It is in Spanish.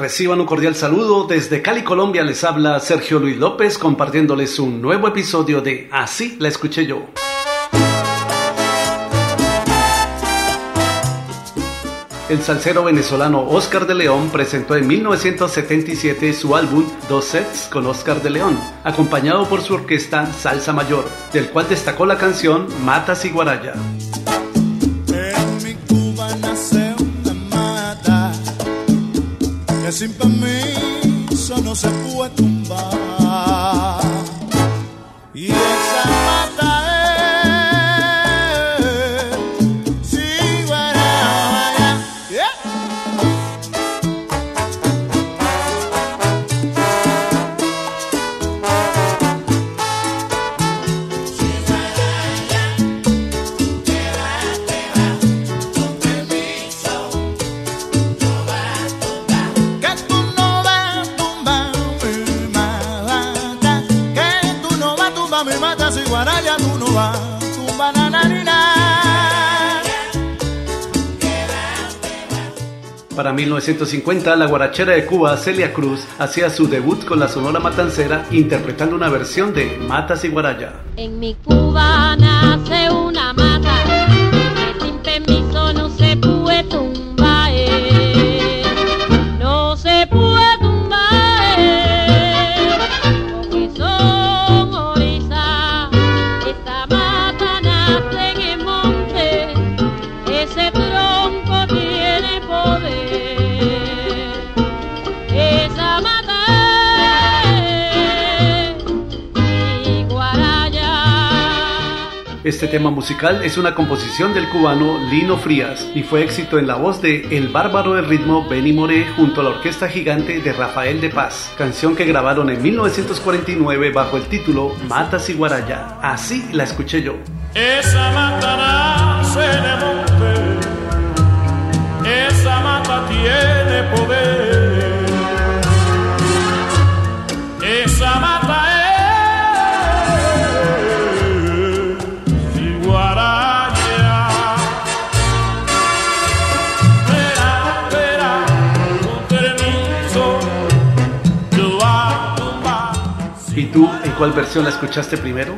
Reciban un cordial saludo. Desde Cali, Colombia, les habla Sergio Luis López compartiéndoles un nuevo episodio de Así la escuché yo. El salsero venezolano Oscar de León presentó en 1977 su álbum Dos Sets con Oscar de León, acompañado por su orquesta Salsa Mayor, del cual destacó la canción Matas y Guaraya. Sin permiso no se puede tumbar. Y esa Para 1950, la guarachera de Cuba, Celia Cruz, hacía su debut con la Sonora Matancera interpretando una versión de Matas y Guaraya. En mi Cuba nace una mata que sin permiso Esta mata Este tema musical es una composición del cubano Lino Frías y fue éxito en la voz de El Bárbaro del Ritmo Benny Moré junto a la Orquesta Gigante de Rafael de Paz, canción que grabaron en 1949 bajo el título Matas y Guaraya. Así la escuché yo. Esa mata nace tú en cuál versión la escuchaste primero?